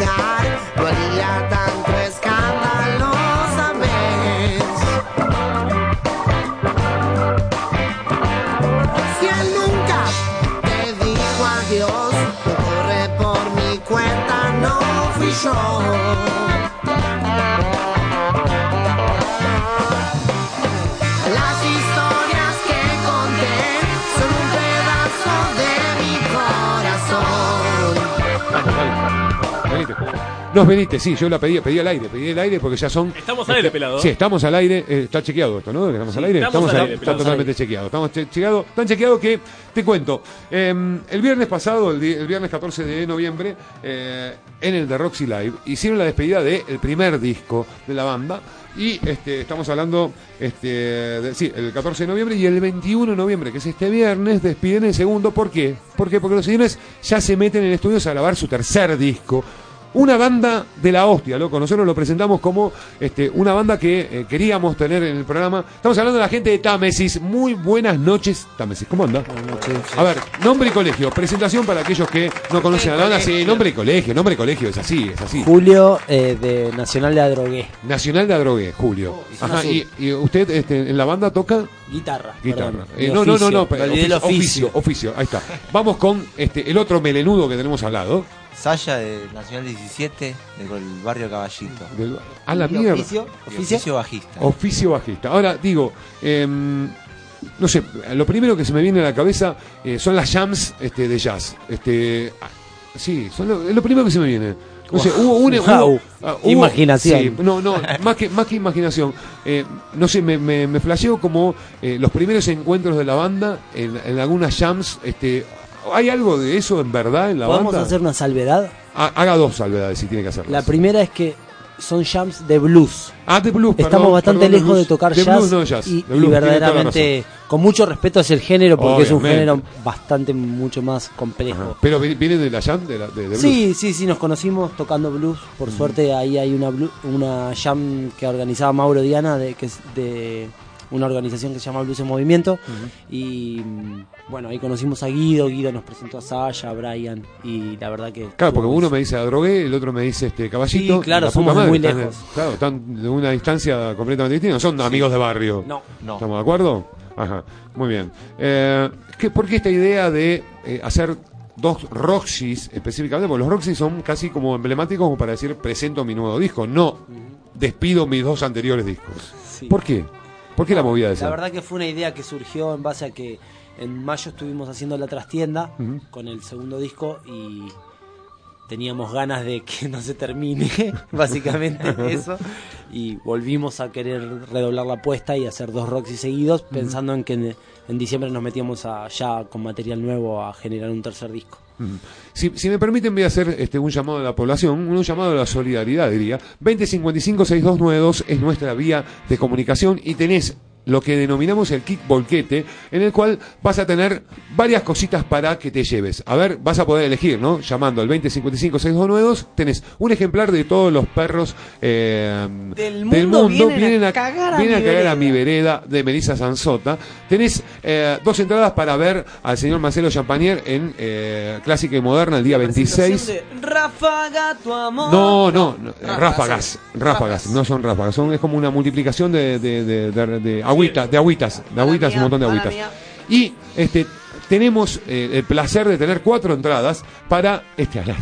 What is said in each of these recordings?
lugar no haría No, venite, sí, yo la pedí, pedí al aire, pedí al aire porque ya son. Estamos al aire, pelado. Sí, estamos al aire, eh, está chequeado esto, ¿no? Estamos al aire, estamos al aire, está totalmente chequeado. Estamos che- chequeado, tan chequeado que te cuento. eh, el viernes pasado, el, el viernes 14 de noviembre, eh, en el de Roxy Live, hicieron la despedida del primer disco de la banda. Y este, estamos hablando, este, de- sí, el 14 de noviembre y el 21 de noviembre, que es este viernes, despiden el segundo. ¿Por qué? ¿Por qué? Porque los señores ya se meten en estudios a grabar su tercer disco. Una banda de la hostia, loco. Nosotros lo presentamos como este, una banda que eh, queríamos tener en el programa. Estamos hablando de la gente de Támesis. Muy buenas noches, Támesis. ¿Cómo anda? A ver, nombre y colegio. Presentación para aquellos que no conocen a la banda. Sí, nombre y colegio. Nombre y colegio. Es así, es así. Julio eh, de Nacional de Adrogué. Nacional de Adrogué, Julio. zona Ajá, y, y usted este, en la banda toca Guitarra. guitarra. Eh, no, no, no, no, oficio. oficio, oficio, ahí está. Vamos con este, el otro melenudo que tenemos al lado. Saya de Nacional 17, del barrio Caballito. Del- a la ¿Y mierda. oficio? Bajista. Oficio bajista. Ahora digo, em, no sé, lo primero que se me viene a la cabeza eh, son las jams este, de jazz. Este, ah, sí, son lo, es lo primero que se me viene. No sé, hubo una. Wow. hubo- ah, Imaginación. sí, no, no, más que, más que imaginación. eh, no sé, me, me, me flasheó como eh, los primeros encuentros de la banda en, en algunas jams. Este, ¿Hay algo de eso en verdad en la ¿Podemos banda? hacer una salvedad? Ha- Haga dos salvedades si tiene que hacerlas. La primera es que son jams de blues. Ah, de blues, Estamos perdón, bastante perdón, lejos blues. de tocar De jazz, blues, no jazz, y, de blues, verdaderamente con mucho respeto hacia el género porque es un género bastante mucho más complejo. Pero vi- viene de la jam, de, la, de, de blues. Sí, sí, sí, nos conocimos tocando blues. Por Mm. suerte ahí hay una blu- una jam que organizaba Mauro Diana, de, que es de una organización que se llama Blues en Movimiento. Y mm, bueno, ahí conocimos a Guido, Guido nos presentó a Sasha, a Brian, y la verdad que... Claro, porque uno me dice Adrogué, el otro me dice este caballito. Sí, claro, somos madre, muy están- lejos. Claro, están de una distancia completamente distinta. No son amigos de barrio. No, no. ¿Estamos de acuerdo? Ajá, muy bien. Eh, ¿qué, ¿Por qué esta idea de eh, hacer dos Roxys específicamente? Porque los Roxys son casi como emblemáticos como para decir presento mi nuevo disco, no despido mis dos anteriores discos. Sí. ¿Por qué? ¿Por qué la movida de esa? La verdad que fue una idea que surgió en base a que en mayo estuvimos haciendo la trastienda con el segundo disco y teníamos ganas de que no se termine, básicamente eso, y volvimos a querer redoblar la apuesta y hacer dos Roxy seguidos, pensando en que en, en diciembre nos metíamos a, ya con material nuevo a generar un tercer disco. Si, si me permiten, voy a hacer este, un llamado a la población, un llamado a la solidaridad, diría. 2055-6292 es nuestra vía de comunicación y tenés lo que denominamos el kit bolquete, en el cual vas a tener varias cositas para que te lleves. A ver, vas a poder elegir, ¿no? Llamando al 2055-6292, tenés un ejemplar de todos los perros eh, Del mundo vienen a cagar a vienen mi a cagar a vereda. mi vereda de Melissa Sanzota. Tenés eh, dos entradas para ver al señor Marcelo Champagnier en eh, Clásica y Moderna el día 26. De Ráfaga, tu amor. No, no, no, Ráfagas, ráfagas, sí. ráfagas, Ráfagas. no son ráfagas, son, es como una multiplicación de, de, de, de- de agüitas, de agüitas, de agüitas, un montón de agüitas. Y este tenemos eh, el placer de tener cuatro entradas para este colgué-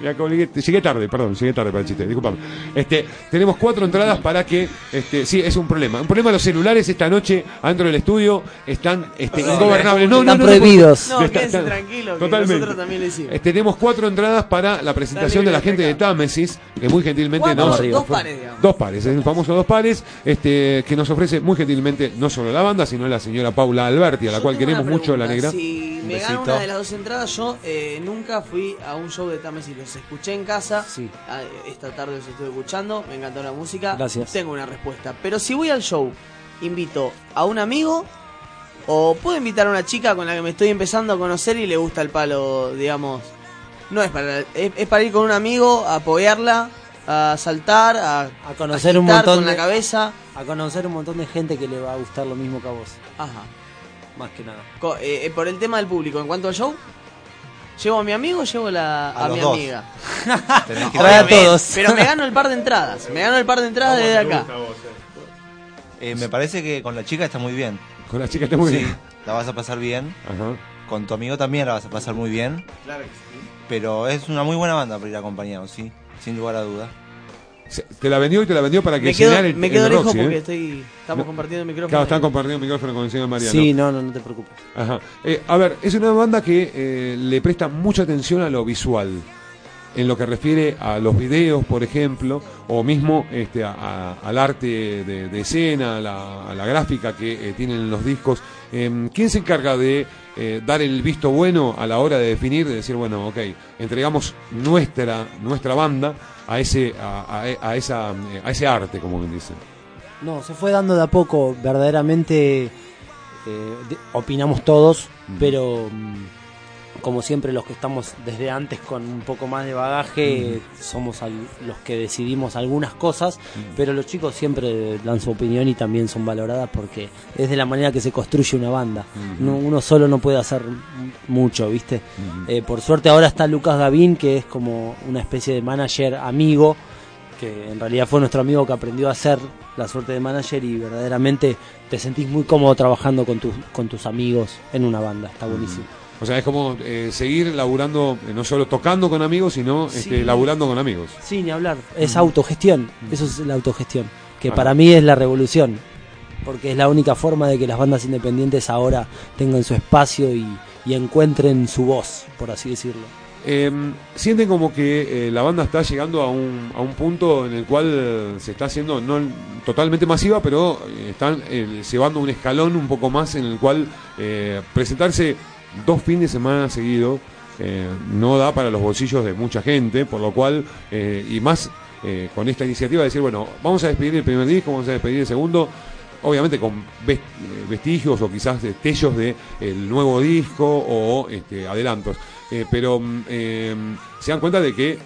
llegué tarde, perdón, llegué tarde para el chiste, disculpame. Este, tenemos cuatro entradas para que, este, sí, es un problema. Un problema los celulares esta noche adentro del estudio están este, ingobernables. No, no, Están no, no, prohibidos. No, Está- quédense está- tranquilos, que Totalmente. nosotros también lo hicimos. Eh, tenemos cuatro entradas para la presentación de la gente de Támesis, que muy gentilmente nos. dos pares, digamos. Dos pares, es el famoso dos pares, este, que nos ofrece muy gentilmente no solo la banda, sino la señora Paula Alberti, a la Yo cual queremos mucho, la negra. Si me gano una de las dos entradas, yo eh, nunca fui a un show de Támesis. Los escuché en casa. Sí. Ah, Esta tarde los estoy escuchando. Me encantó la música. Gracias. Tengo una respuesta. Pero si voy al show, invito a un amigo o puedo invitar a una chica con la que me estoy empezando a conocer y le gusta el palo, digamos. No es para es, es para ir con un amigo, a apoyarla, a saltar, a, A conocer un montón con la cabeza. A conocer un montón de gente que le va a gustar lo mismo que a vos. Ajá. Más que nada. Co- eh, eh, por el tema del público, en cuanto al show, ¿llevo a mi amigo o llevo la, A a, mi dos. amiga? Tenés que Trae a todos. Pero me gano el par de entradas. Me gano el par de entradas desde acá. Eh, me parece que con la chica está muy bien. Con la chica está muy sí, bien. la vas a pasar bien. Ajá. Con tu amigo también la vas a pasar muy bien. Claro que sí. Pero es una muy buena banda para ir acompañado, sí. Sin lugar a duda. Te la vendió y te la vendió para que Me quedo, el, me el quedo lejos ¿eh? porque estoy, estamos No. compartiendo el micrófono. Claro, están compartiendo micrófono con el señor Mariano. Sí, no, no, no te preocupes. Ajá. Eh, a ver, es una banda que eh, le presta mucha atención a lo visual. En lo que refiere a los videos, por ejemplo, o mismo este, a- a- al arte de, de escena, a la, a la gráfica que eh, tienen los discos. Em, ¿Quién se encarga de eh, dar el visto bueno a la hora de definir, de decir, bueno, ok, entregamos nuestra, nuestra banda a ese, a, a- a esa, a ese arte, como bien dicen? No, se fue dando de a poco. Verdaderamente eh, de- opinamos todos, Mm. pero como siempre los que estamos desde antes con un poco más de bagaje somos al- los que decidimos algunas cosas, pero los chicos siempre dan su opinión y también son valoradas porque es de la manera que se construye una banda. No- uno solo no puede hacer mucho, ¿viste? Eh, por suerte ahora está Lucas Gavín, que es como una especie de manager amigo que en realidad fue nuestro amigo que aprendió a hacer la suerte de manager y verdaderamente te sentís muy cómodo trabajando con tus con tus amigos en una banda, está buenísimo. O sea, es como eh, seguir laburando, eh, no solo tocando con amigos, sino Sí. este, laburando con amigos. Sí, ni hablar, es autogestión, eso es la autogestión, que para mí es la revolución, porque es la única forma de que las bandas independientes ahora tengan su espacio y, y encuentren su voz, por así decirlo. Eh, sienten como que eh, la banda está llegando a un, a un punto en el cual se está haciendo no totalmente masiva, pero están eh, llevando un escalón un poco más en el cual eh, presentarse dos fines de semana seguidos eh, no da para los bolsillos de mucha gente, por lo cual, eh, y más eh, con esta iniciativa de decir, bueno, vamos a despedir el primer disco, vamos a despedir el segundo, obviamente con ves- vestigios o quizás destellos de el nuevo disco o este, adelantos. Pero mm, se dan cuenta de que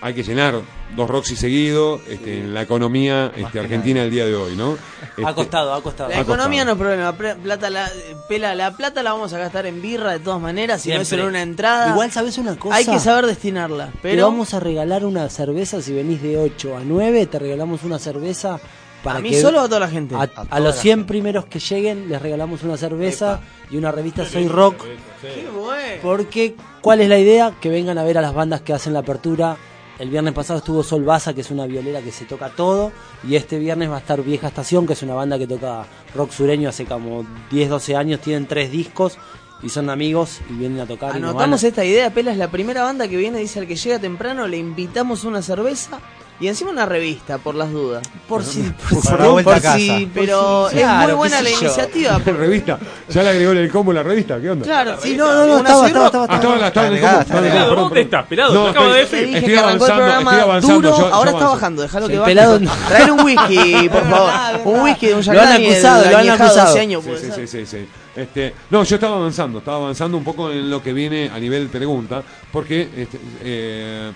hay que llenar dos Roxy seguidos este, en la economía este, argentina del día de hoy, ¿no? ha Este, costado, ha costado. La Ha economía costado. no es problema. Plata la, pela, la plata la vamos a gastar en birra de todas maneras. Si no es solo una entrada. Igual sabes una cosa. hay que saber destinarla. Te Pero vamos a regalar una cerveza si venís de 8 a 9, te regalamos una cerveza para a mí que solo o a toda la gente. a, los la 100 gente. primeros que lleguen les regalamos una cerveza y una revista Soy Rock. Qué bueno. Porque, ¿cuál es la idea? Que vengan a ver a las bandas que hacen la apertura. El viernes pasado estuvo Sol Baza, que es una violera que se toca todo. Y este viernes va a estar Vieja Estación, que es una banda que toca rock sureño hace como 10, 12 años. Tienen tres discos y son amigos y vienen a tocar. y nos van a- Anotamos esta idea, Pela es la primera banda que viene, dice al que llega temprano, le invitamos una cerveza Y encima una revista, por las dudas. Por si, Por por la si- vuelta Por a casa. sí, pero Por si, claro, es muy buena la yo. iniciativa. La revista, ya le agregó en el combo la revista, ¿qué onda? Claro, Sí, no, no, no, estaba, estaba, estaba, estaba, la- estaba en el combo. está perdón, ¿Dónde perdón. estás, pelado? No, acabo de decir. Estoy avanzando, programa estoy avanzando. duro, yo- yo ahora está bajando, déjalo que baje. pelado no. Traer un whisky, por favor. Un whisky de un Lo han acusado, lo han acusado. 12 años, puede Sí, sí, sí, sí. Este, no, yo estaba avanzando, estaba avanzando un poco en lo que viene a nivel pregunta, porque este, eh,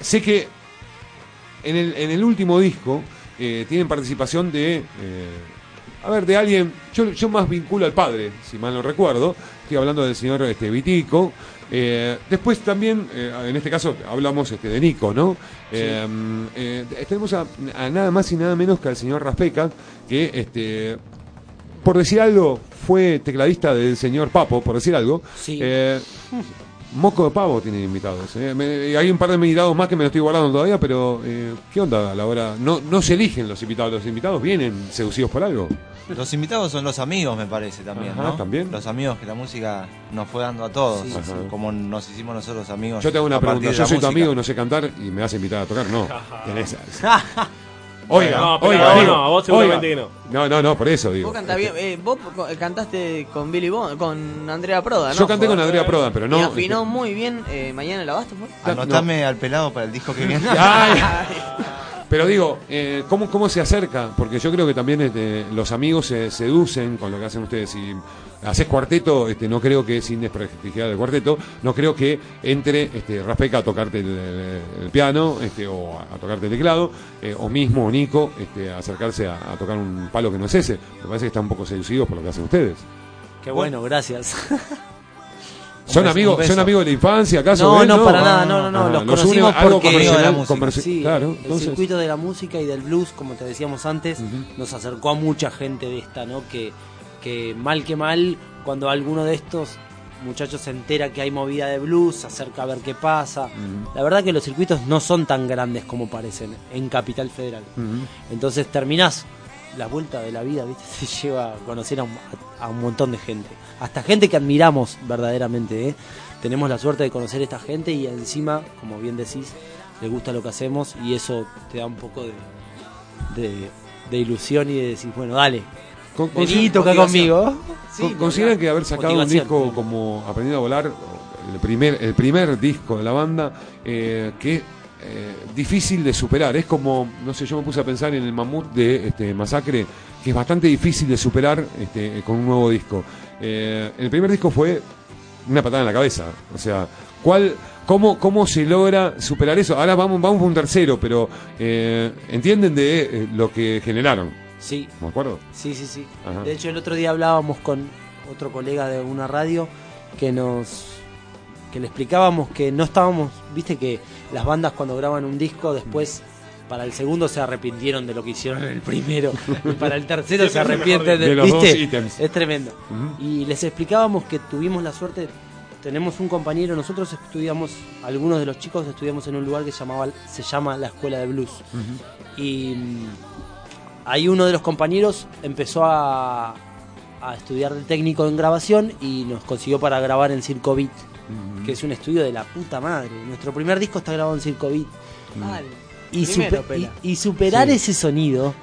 sé que en el, en el último disco eh, tienen participación de, eh, a ver, de alguien, yo, yo más vinculo al padre, si mal no recuerdo, estoy hablando del señor este, Vitico. Eh, después también, en este caso, hablamos este, de Nico, ¿no? Tenemos a, a nada más y nada menos que al señor Raspeca, que este, por decir algo, fue tecladista del señor Papo, por decir algo. Sí. Eh, Moco de Pavo tiene invitados. eh. Me- hay un par de invitados más que me lo estoy guardando todavía, pero eh, ¿qué onda a la hora? No, no se eligen los invitados, los invitados vienen seducidos por algo. Los invitados son los amigos, me parece también, Ajá, ¿no? también. Los amigos que la música nos fue dando a todos, Sí, sí. como nos hicimos nosotros amigos. Yo te hago una pregunta, yo soy tu amigo y no sé cantar y me vas a invitar a tocar, no. Tenés- Oiga, No, pero oiga, no, digo, no, a vos seguramente oiga. que No, no, no, por eso digo. Vos cantás bien, eh, vos cantaste con Billy Bond, con Andrea Proda, ¿no? Yo canté con Andrea Prodan, pero no. y afinó este, muy bien. Eh, mañana la basta, fue. Anotame al pelado para el disco que viene. Ay. Pero digo, eh, ¿cómo, ¿cómo se acerca? Porque yo creo que también este, los amigos se seducen con lo que hacen ustedes. Si haces cuarteto, este, no creo que, sin desprestigiar el cuarteto, no creo que entre este, Raspeca a tocarte el, el- el piano este, o a, a tocarte el teclado, eh, o mismo Nico este, a acercarse a, a tocar un palo que no es ese. Me parece que están un poco seducidos por lo que hacen ustedes. Qué bueno, gracias. ¿Son amigos. ¿Son amigos de la infancia acaso? No, no, para nada, no, no, no, Ah, los conocimos porque- claro, el circuito de la música y del blues, como te decíamos antes, nos acercó a mucha gente de esta, ¿no? Que, que mal que mal, cuando alguno de estos muchachos se entera que hay movida de blues, se acerca a ver qué pasa. La verdad que los circuitos no son tan grandes como parecen en Capital Federal. Entonces terminás la vuelta de la vida, ¿viste? Se lleva a conocer a un, a un montón de gente. Hasta gente que admiramos verdaderamente, ¿eh? Tenemos la suerte de conocer a esta gente y encima, como bien decís, le gusta lo que hacemos y eso te da un poco de, de, de ilusión y de decir, bueno, dale, Con- vení, toca conmigo. Con- ¿Consideran que haber sacado un disco como Aprendiendo a Volar, el primer, el primer disco de la banda, eh, que eh, difícil de superar? Es como, no sé, yo me puse a pensar en el mamut de este, Masacre, que es bastante difícil de superar este, con un nuevo disco. Eh, el primer disco fue una patada en la cabeza, o sea, ¿cuál, cómo, ¿cómo se logra superar eso? Ahora vamos, vamos por un tercero, pero eh, entienden de lo que generaron, Sí, ¿me acuerdo? sí, sí, sí. Ajá. De hecho, el otro día hablábamos con otro colega de una radio que nos que le explicábamos que no estábamos, viste que las bandas cuando graban un disco después para el segundo se arrepintieron de lo que hicieron en el primero y para el tercero se arrepienten de, De los ¿viste? dos ítems. Es tremendo. Y les explicábamos que tuvimos la suerte, tenemos un compañero, nosotros estudiamos, algunos de los chicos estudiamos en un lugar que se llamaba se llama la Escuela de Blues. Y mm, ahí uno de los compañeros empezó a, a estudiar de técnico en grabación y nos consiguió para grabar en Circo Beat, que es un estudio de la puta madre. Nuestro primer disco está grabado en Circo Beat. Y, Primero, super- pela. y- y superar Sí. ese sonido,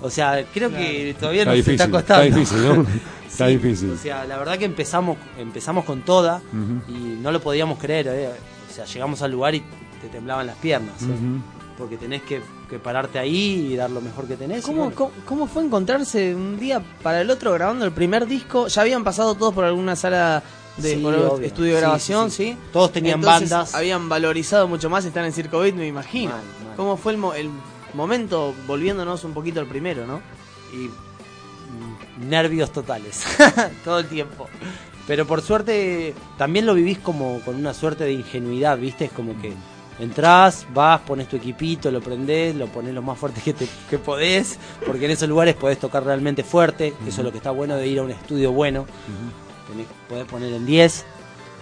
o sea, creo que todavía Está nos difícil, está costando. está difícil, ¿no? Está Sí, difícil. O sea, la verdad que empezamos empezamos con toda y no lo podíamos creer. eh. O sea, llegamos al lugar y te temblaban las piernas. eh. Porque tenés que, que pararte ahí y dar lo mejor que tenés. ¿Cómo, bueno. cómo, cómo fue encontrarse un día para el otro grabando el primer disco? ¿Ya habían pasado todos por alguna sala de Sí, por obvio. estudio de Sí, grabación? sí. Todos tenían Entonces, bandas. Habían valorizado mucho más estar en Circo Beat, me imagino. Mal, mal. ¿Cómo fue el, mo- el momento, volviéndonos un poquito al primero, no? y mm, nervios totales todo el tiempo. Pero por suerte también lo vivís como con una suerte de ingenuidad, ¿viste? Es como que entrás, vas, pones tu equipito, lo prendés, lo pones lo más fuerte que, te, que podés, porque en esos lugares podés tocar realmente fuerte, eso es lo que está bueno de ir a un estudio bueno, tenés, podés poner en 10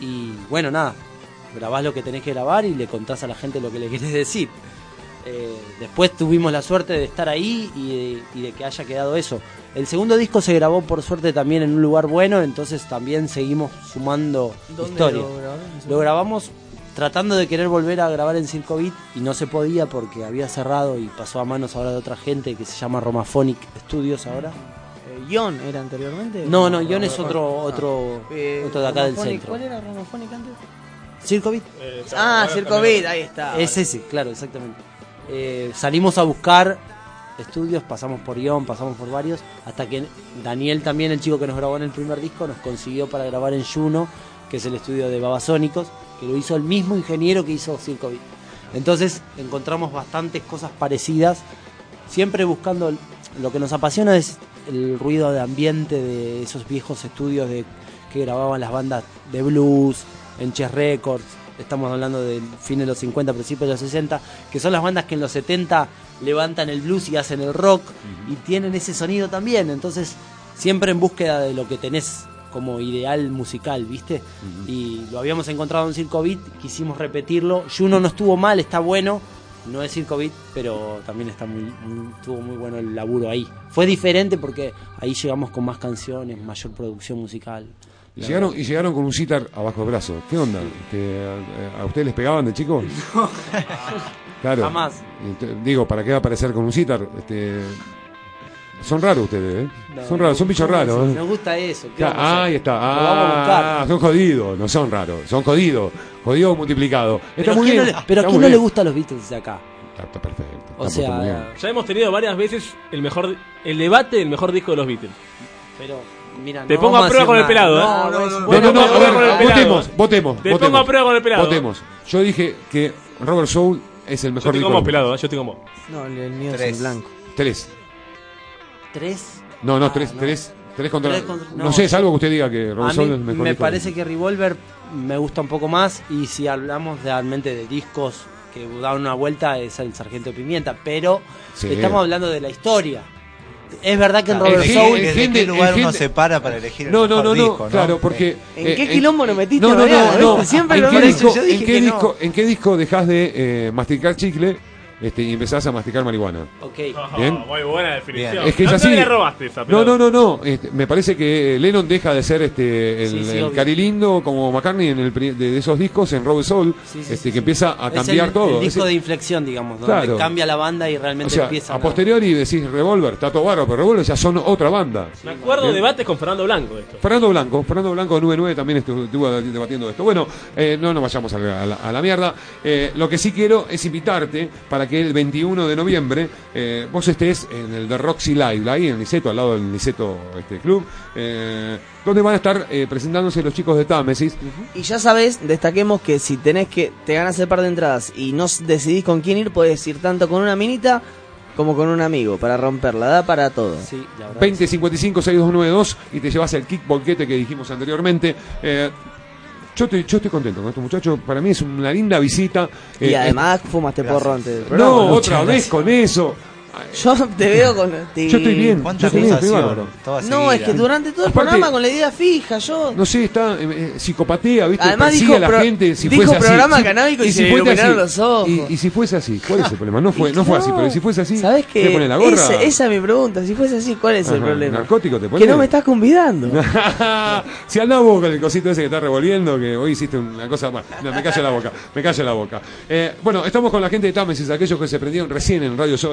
y bueno, nada, grabás lo que tenés que grabar y le contás a la gente lo que le querés decir. Eh, después tuvimos la suerte de estar ahí y de, y de que haya quedado eso. El segundo disco se grabó por suerte también en un lugar bueno, entonces también seguimos sumando historia. Lo grabamos tratando de querer volver a grabar en Circo Beat y no se podía porque había cerrado y pasó a manos ahora de otra gente que se llama Romaphonic Studios ahora. Ion era anteriormente. No, no, Ion es otro otro, Eh, otro de acá del centro. ¿Cuál era Romaphonic antes? Circo Beat. Eh, Ah, ahora Circo también- Beat, ahí está. Es ese, claro, exactamente. Eh, salimos a buscar estudios, pasamos por Ion, pasamos por varios, hasta que Daniel también, el chico que nos grabó en el primer disco, nos consiguió para grabar en Juno, que es el estudio de Babasónicos, que lo hizo el mismo ingeniero que hizo Circo Beat. Entonces encontramos bastantes cosas parecidas, siempre buscando lo que nos apasiona es el ruido de ambiente de esos viejos estudios de que grababan las bandas de blues, en Chess Records, estamos hablando del fin de los 50, principios de los 60, que son las bandas que en los 70 levantan el blues y hacen el rock y tienen ese sonido también, entonces siempre en búsqueda de lo que tenés como ideal musical, ¿viste? Y lo habíamos encontrado en Circo Beat, quisimos repetirlo, Juno no estuvo mal, está bueno, no Circo Beat, pero también está muy, muy- estuvo muy bueno el laburo ahí. Fue diferente porque ahí llegamos con más canciones, mayor producción musical. Y llegaron, y llegaron con un sitar abajo del brazo. ¿Qué onda? Este, a, a ustedes les pegaban de chicos? Claro. Jamás. Digo, ¿para qué va a aparecer con un sitar? Este, son raros ustedes, ¿eh? No, son raros, son bichos ¿cómo raros. ¿eh? Nos gusta eso. ¿qué Ya, vamos a hacer? ahí está. Lo vamos a Ah, buscar. son jodidos, no son raros, son jodidos. Jodidos multiplicados. Está Pero, muy ¿quién bien. no le, pero está ¿quién no le bien. gusta a los Beatles de acá? Está, está perfecto. O está sea, Ya hemos tenido varias veces el mejor el debate del mejor disco de los Beatles. pero mira, Te no pongo a prueba con el pelado, ¿eh? No, No, es- no, Bueno, a ver, a votemos, votemos. Te votemos. pongo a prueba con el pelado. Votemos. Yo dije que Robert Soul es el Yo mejor como de- pelado, ¿eh? yo estoy como. No, el, mío es Tres. el blanco. Tres. ¿Tres? No, no, Ah, tres, no. tres, tres contra. Tres contra- no, no, sé, salvo que usted diga que mí es mejor me disco. parece que Revolver me gusta un poco más y si hablamos realmente de discos que dan una vuelta es el Sargento Pimienta, pero Sí. estamos hablando de la historia. Es verdad que en Robert el ¿Desde, gen- Soul gen qué lugar uno se para para elegir el No, no, mejor no, no, disco, claro, porque... ¿En eh, qué eh, quilombo nos metiste, No, no, no, no. Siempre ¿En lo qué disco, Yo en qué que no. disco, ¿En qué disco dejás de eh, masticar chicle este, y empezás a masticar marihuana? Ok. Bien. muy buena definición. Bien. Es que es no así. la robaste esa, No, pero- no, no, no. Este, me parece que Lennon deja de ser este el, Sí, sí, el obvio. carilindo como McCartney en el de, de esos discos en Robert Soul, Sí, sí, este, sí, que empieza a Es cambiar el, todo. El disco Es- de inflexión, digamos, donde Claro. cambia la banda y o realmente sea, empieza a posteriori decís Revolver, está todo bárbaro, pero Revolver ya son otra banda. Me acuerdo Bien. de debates con Fernando Blanco de esto. Fernando Blanco, Fernando Blanco de 99 también estuvo, debatiendo esto. Bueno, eh, no nos vayamos a la, a la- a la mierda. Eh, lo que sí quiero es invitarte para que el 21 de noviembre eh, vos estés en el The Roxy Live, ahí en el Niceto, al lado del Niceto este, Club, eh, donde van a estar eh, presentándose los chicos de Támesis. Y ya sabes, destaquemos que si tenés que te ganas el par de entradas y no decidís con quién ir, podés ir tanto con una minita como con un amigo para romperla, da para todo. Sí, la verdad 20 55 6292 y te llevas el kick bolquete que dijimos anteriormente. Eh, yo, estoy, yo estoy contento con estos muchachos. Para mí es una linda visita. Y Eh, además fumaste porro antes eh, ¿no? otra vez con eso. Yo te veo con. te- Yo estoy bien. ¿Cuánta Yo estoy bien, estoy acusación? bárbaro. Toda No, es que durante todo el Aparte- programa con la idea fija, yo. No sé, está eh, eh, psicopatea, ¿viste? Además dijo a la pro- gente si dijo fuese así. programa Si- canábico y se le fuese iluminaron así. los ojos. Y, y si fuese así, ¿cuál es el problema? No fue, no fue así, pero si fuese así, ¿Sabes ¿te qué? pone la gorra? Ese- esa es mi pregunta. Si fuese así, ¿cuál es el problema? ¿Narcótico te Que pones? no me estás convidando. si andás vos con el cosito ese que estás revolviendo, que hoy hiciste una cosa más. No, me callo la boca, me callo la boca. Eh, bueno, estamos con la gente de Támesis, aquellos que se prendieron recién en Radio Show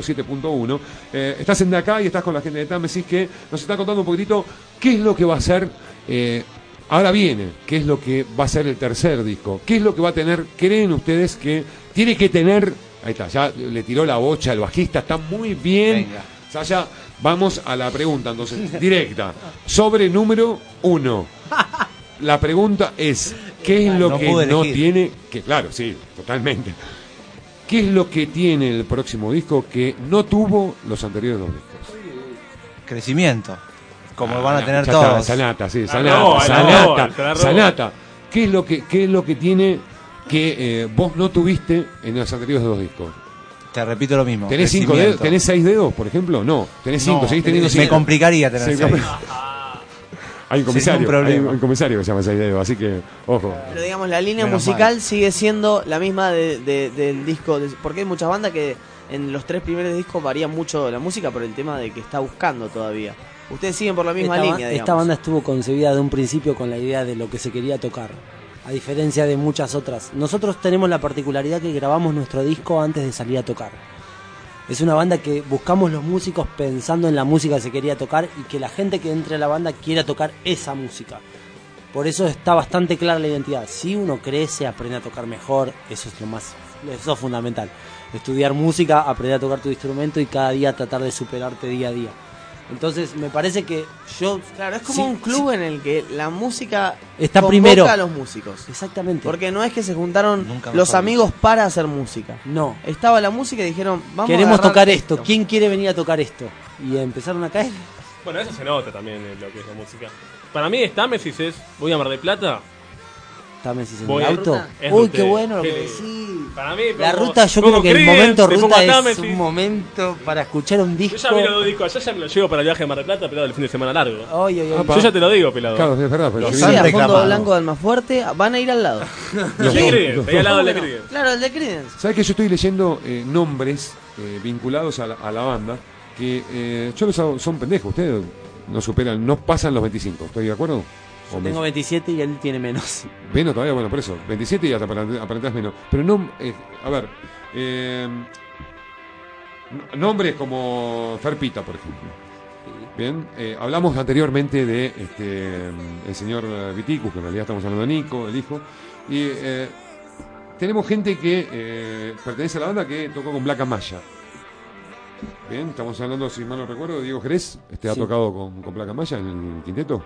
107.1. Eh, estás en de acá y estás con la gente de Támesis que nos está contando un poquitito qué es lo que va a ser. eh, ahora viene, qué es lo que va a ser el tercer disco, qué es lo que va a tener, creen ustedes que tiene que tener. Ahí está, ya le tiró la bocha al bajista, está muy bien. Venga. Sasha, vamos a la pregunta entonces, directa. Sobre número uno. La pregunta es, ¿qué es lo No que no elegir. tiene? Que claro, sí, totalmente. ¿Qué es lo que tiene el próximo disco que no tuvo los anteriores dos discos? Crecimiento. Como Ah, van a tener está, todos. Sanata, sí, La Sanata, Sanata. Sanata. ¿Qué es lo que, qué es lo que tiene que eh, vos no tuviste en los anteriores dos discos? Te repito lo mismo. ¿Tenés cinco dedos? ¿Tenés seis dedos, por ejemplo? No, tenés cinco, No, seguís teniendo me cinco. complicaría tener Sí, seis. Hay un comisario, hay un comisario que se llama Seideo, así que, ojo. Pero digamos, la línea Menos musical mal. sigue siendo la misma de- de- del disco. de- porque hay muchas bandas que en los tres primeros discos varía mucho la música por el tema de que está buscando todavía. Ustedes siguen por la misma esta, línea, digamos. esta banda estuvo concebida de un principio con la idea de lo que se quería tocar. a diferencia de muchas otras. Nosotros tenemos la particularidad que grabamos nuestro disco antes de salir a tocar. Es una banda que buscamos los músicos pensando en la música que se quería tocar y que la gente que entre a la banda quiera tocar esa música. Por eso está bastante clara la identidad. Si uno crece, aprende a tocar mejor, eso es lo más, eso es fundamental. Estudiar música, aprender a tocar tu instrumento y cada día tratar de superarte día a día. Entonces me parece que yo... Claro, es como Sí, un club en el que la música Está primero. a los músicos. Exactamente. Porque no es que se juntaron los amigos para hacer música. No. Estaba la música y dijeron, vamos a Queremos agarrar tocar esto. ¿Quién quiere venir a tocar esto? Y empezaron a caer. Bueno, eso se nota también en lo que es la música. Para mí, Támesis es. Voy a Mar del Plata. Támesis en el a auto. Uy, qué bueno lo que decís. Para mí, La pongo- ruta, yo creo que el Creedence, momento te pongo ruta es Támesis. un momento para escuchar un Yo disco. ya vi los discos, yo ya me lo llevo para el viaje de Mar del Plata, pelado el fin de semana largo. Ay, ay. Apa. Yo ya te lo digo, pelado. Claro, es verdad, pero Los Sí, a fondo blanco de Almafuerte van a ir al lado. los De dos, Creedence, los ahí al dos. lado del de ¿Cómo no? Creedence. Claro, el de Creedence. ¿Sabes que yo estoy leyendo eh, nombres eh, vinculados a la, a la banda que eh, yo los hago- son pendejos, ustedes no superan, no pasan los 25, ¿estoy de acuerdo? Yo ¿O tengo me- 27 y él tiene menos. Menos todavía, bueno, por eso, 27 y hasta aparent- aparentás menos. Pero no, eh, a ver, eh, nombres como Ferpita, por ejemplo. Bien, eh, hablamos anteriormente de este, el señor Viticus, que en realidad estamos hablando de Nico, el hijo, y tenemos gente que pertenece a la banda que tocó con Black Maya. Bien, estamos hablando, si mal no recuerdo, Diego Jerez, este ha tocado con, con Black Maya en el quinteto.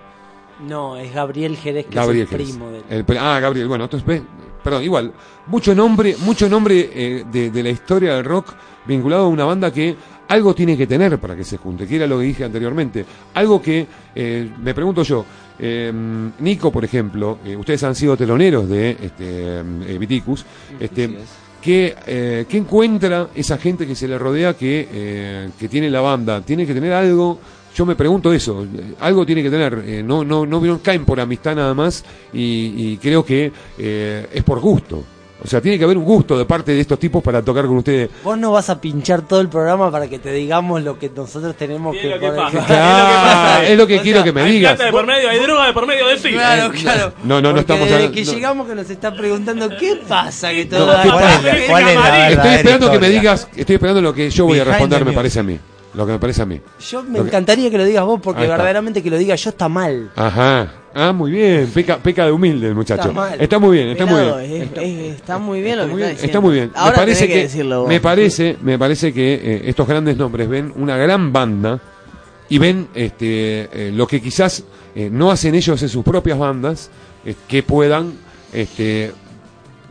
No, es Gabriel Jerez, que Gabriel es el Jerez. primo de él. El ah, Gabriel, bueno, entonces ve, perdón, igual, mucho nombre, mucho nombre eh, de, de la historia del rock vinculado a una banda que algo tiene que tener para que se junte, que era lo que dije anteriormente. Algo que, eh, me pregunto yo, eh, Nico, por ejemplo, eh, ustedes han sido teloneros de este, eh, Viticus, este, Así es. ¿qué, eh, qué encuentra esa gente que se le rodea que, eh, que tiene la banda? ¿Tiene que tener algo? Yo me pregunto eso, eh, algo tiene que tener, eh, no, no, no, no caen por amistad nada más y, y creo que eh, es por gusto. O sea, tiene que haber un gusto de parte de estos tipos para tocar con ustedes. Vos no vas a pinchar todo el programa para que te digamos lo que nosotros tenemos es que lo que poner. pasa. Claro, es lo que quiero sea, que me hay digas. plata de por medio, hay droga de por medio, de sí. Claro, claro. No, no, no estamos desde hablando- que no. llegamos que nos está preguntando qué pasa que todo No, da- ¿qué ¿Cuál es la, cuál es la Estoy esperando que me digas, estoy esperando lo que yo voy a responder, me parece a mí. Lo que me parece a mí. Yo me que- encantaría que lo digas vos porque verdaderamente que lo diga yo está mal. Ajá. Ah, muy bien. Peca, peca de humilde el muchacho. Está mal. Está muy bien, está muy bien. es- es- está muy bien lo que está diciendo. está muy bien. Ahora me parece que, que, decirlo vos. me parece, me parece que eh, estos grandes nombres ven una gran banda y ven este eh, lo que quizás eh, no hacen ellos en sus propias bandas, que puedan este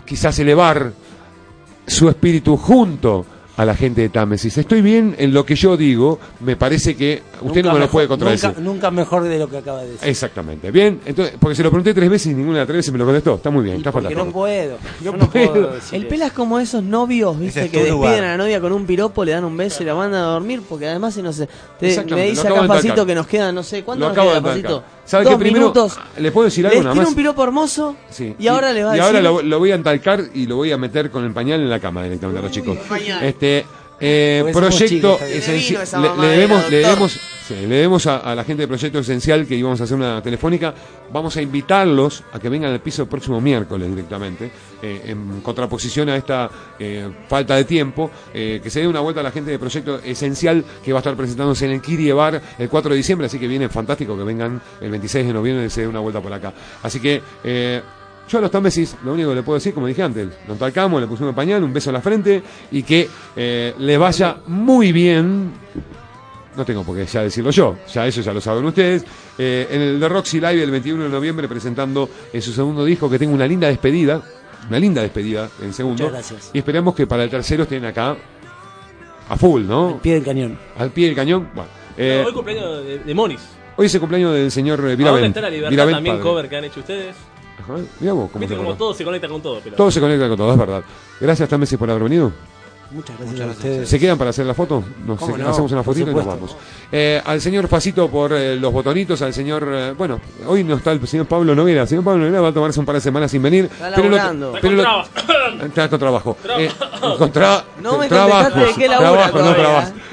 quizás elevar su espíritu junto a la gente de Támesis. Estoy bien en lo que yo digo, me parece que usted Nunca no me lo puede contradecir. Nunca, nunca mejor de lo que acaba de decir. Exactamente. Bien, entonces, porque se lo pregunté tres veces y ninguna de las tres veces me lo contestó. Está muy bien, Y está porque fantástico. no puedo. Yo No no puedo. puedo. decir El eso. pela es como esos novios, viste, es que despiden lugar. a la novia con un piropo, le dan un beso y la mandan a dormir, porque además si no sé, te- Exactamente, me dice acá Facito que nos quedan, no sé, ¿cuánto Lo nos acabo de queda. Facito? ¿Sabe Dos qué? Primero, minutos. ¿le puedo decir algo nada más? un piropo hermoso Sí. y, ahora le va a y decir... ahora lo, lo voy a entalcar y lo voy a meter con el pañal en la cama directamente a los chicos. pañal. Este eh, proyecto esencial. Le, debemos, le debemos, sí, le debemos a, a la gente de Proyecto Esencial que íbamos a hacer una telefónica. Vamos a invitarlos a que vengan al piso el próximo miércoles directamente, eh, en contraposición a esta eh, falta de tiempo. eh, que se dé una vuelta a la gente de Proyecto Esencial que va a estar presentándose en el Kirie Bar el 4 de diciembre. Así que viene fantástico que vengan el 26 de noviembre y se dé una vuelta por acá. Así que. Yo a los Támesis, lo único que le puedo decir, como dije antes, nos talcamos, le pusimos pañal, un beso en la frente y que eh, le vaya muy bien. No tengo por qué ya decirlo yo, ya eso ya lo saben ustedes. eh, en el The Roxy Live el 21 de noviembre presentando en su segundo disco que tenga una linda despedida, una linda despedida en segundo. Muchas gracias. Y esperamos que para el tercero estén acá a full, ¿no? Al pie del cañón. Al pie del cañón. Bueno, eh, hoy cumpleaños de, de Monis. hoy es el cumpleaños del señor eh, ¿A dónde Viravent. está la libertad Viravent también padre. cover que han hecho ustedes? Ajá, mirá vos cómo Viste se como todo se conecta con todo, pero Todo se conecta con todo, es verdad. Gracias, Támesis, por haber venido. Muchas gracias, Muchas a ustedes. ¿Se quedan para hacer la foto? Nos ¿Cómo se- no? hacemos una fotito y nos vamos. Eh, al señor Facito por eh, los botonitos, al señor, eh, bueno, hoy no está el señor Pablo Noguera. El señor Pablo Noguera va a tomarse un par de semanas sin venir. Está pero lo- laburando. Está pero con trabas. Trabajo. Eh, con tra- No me trabajos. de qué Trabajo, no.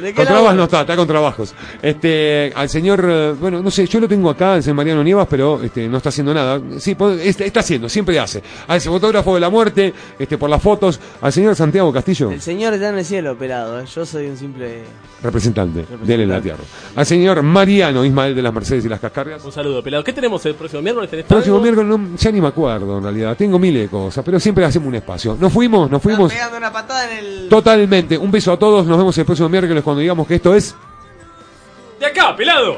¿De qué Con trabas no está, está con trabajos. Este, al señor, eh, bueno, no sé, yo lo tengo acá, el señor Mariano Nievas, pero este, no está haciendo nada. Sí, está haciendo, siempre hace. Al fotógrafo de la muerte, este, por las fotos, al señor Santiago Castillo. El señor está en el cielo operado, ¿eh? yo soy un simple... representante, de él en la tierra. Al señor Mariano Ismael de las Mercedes y las Cascargas. Un saludo, pelado. ¿Qué tenemos el próximo miércoles? ¿Tenés Próximo algo? miércoles, no, ya ni me acuerdo en realidad, tengo miles de cosas, pero siempre hacemos un espacio. Nos fuimos, nos fuimos pegando una patada en el... totalmente. Un beso a todos, nos vemos el próximo miércoles cuando digamos que esto es... ¡De acá, pelado!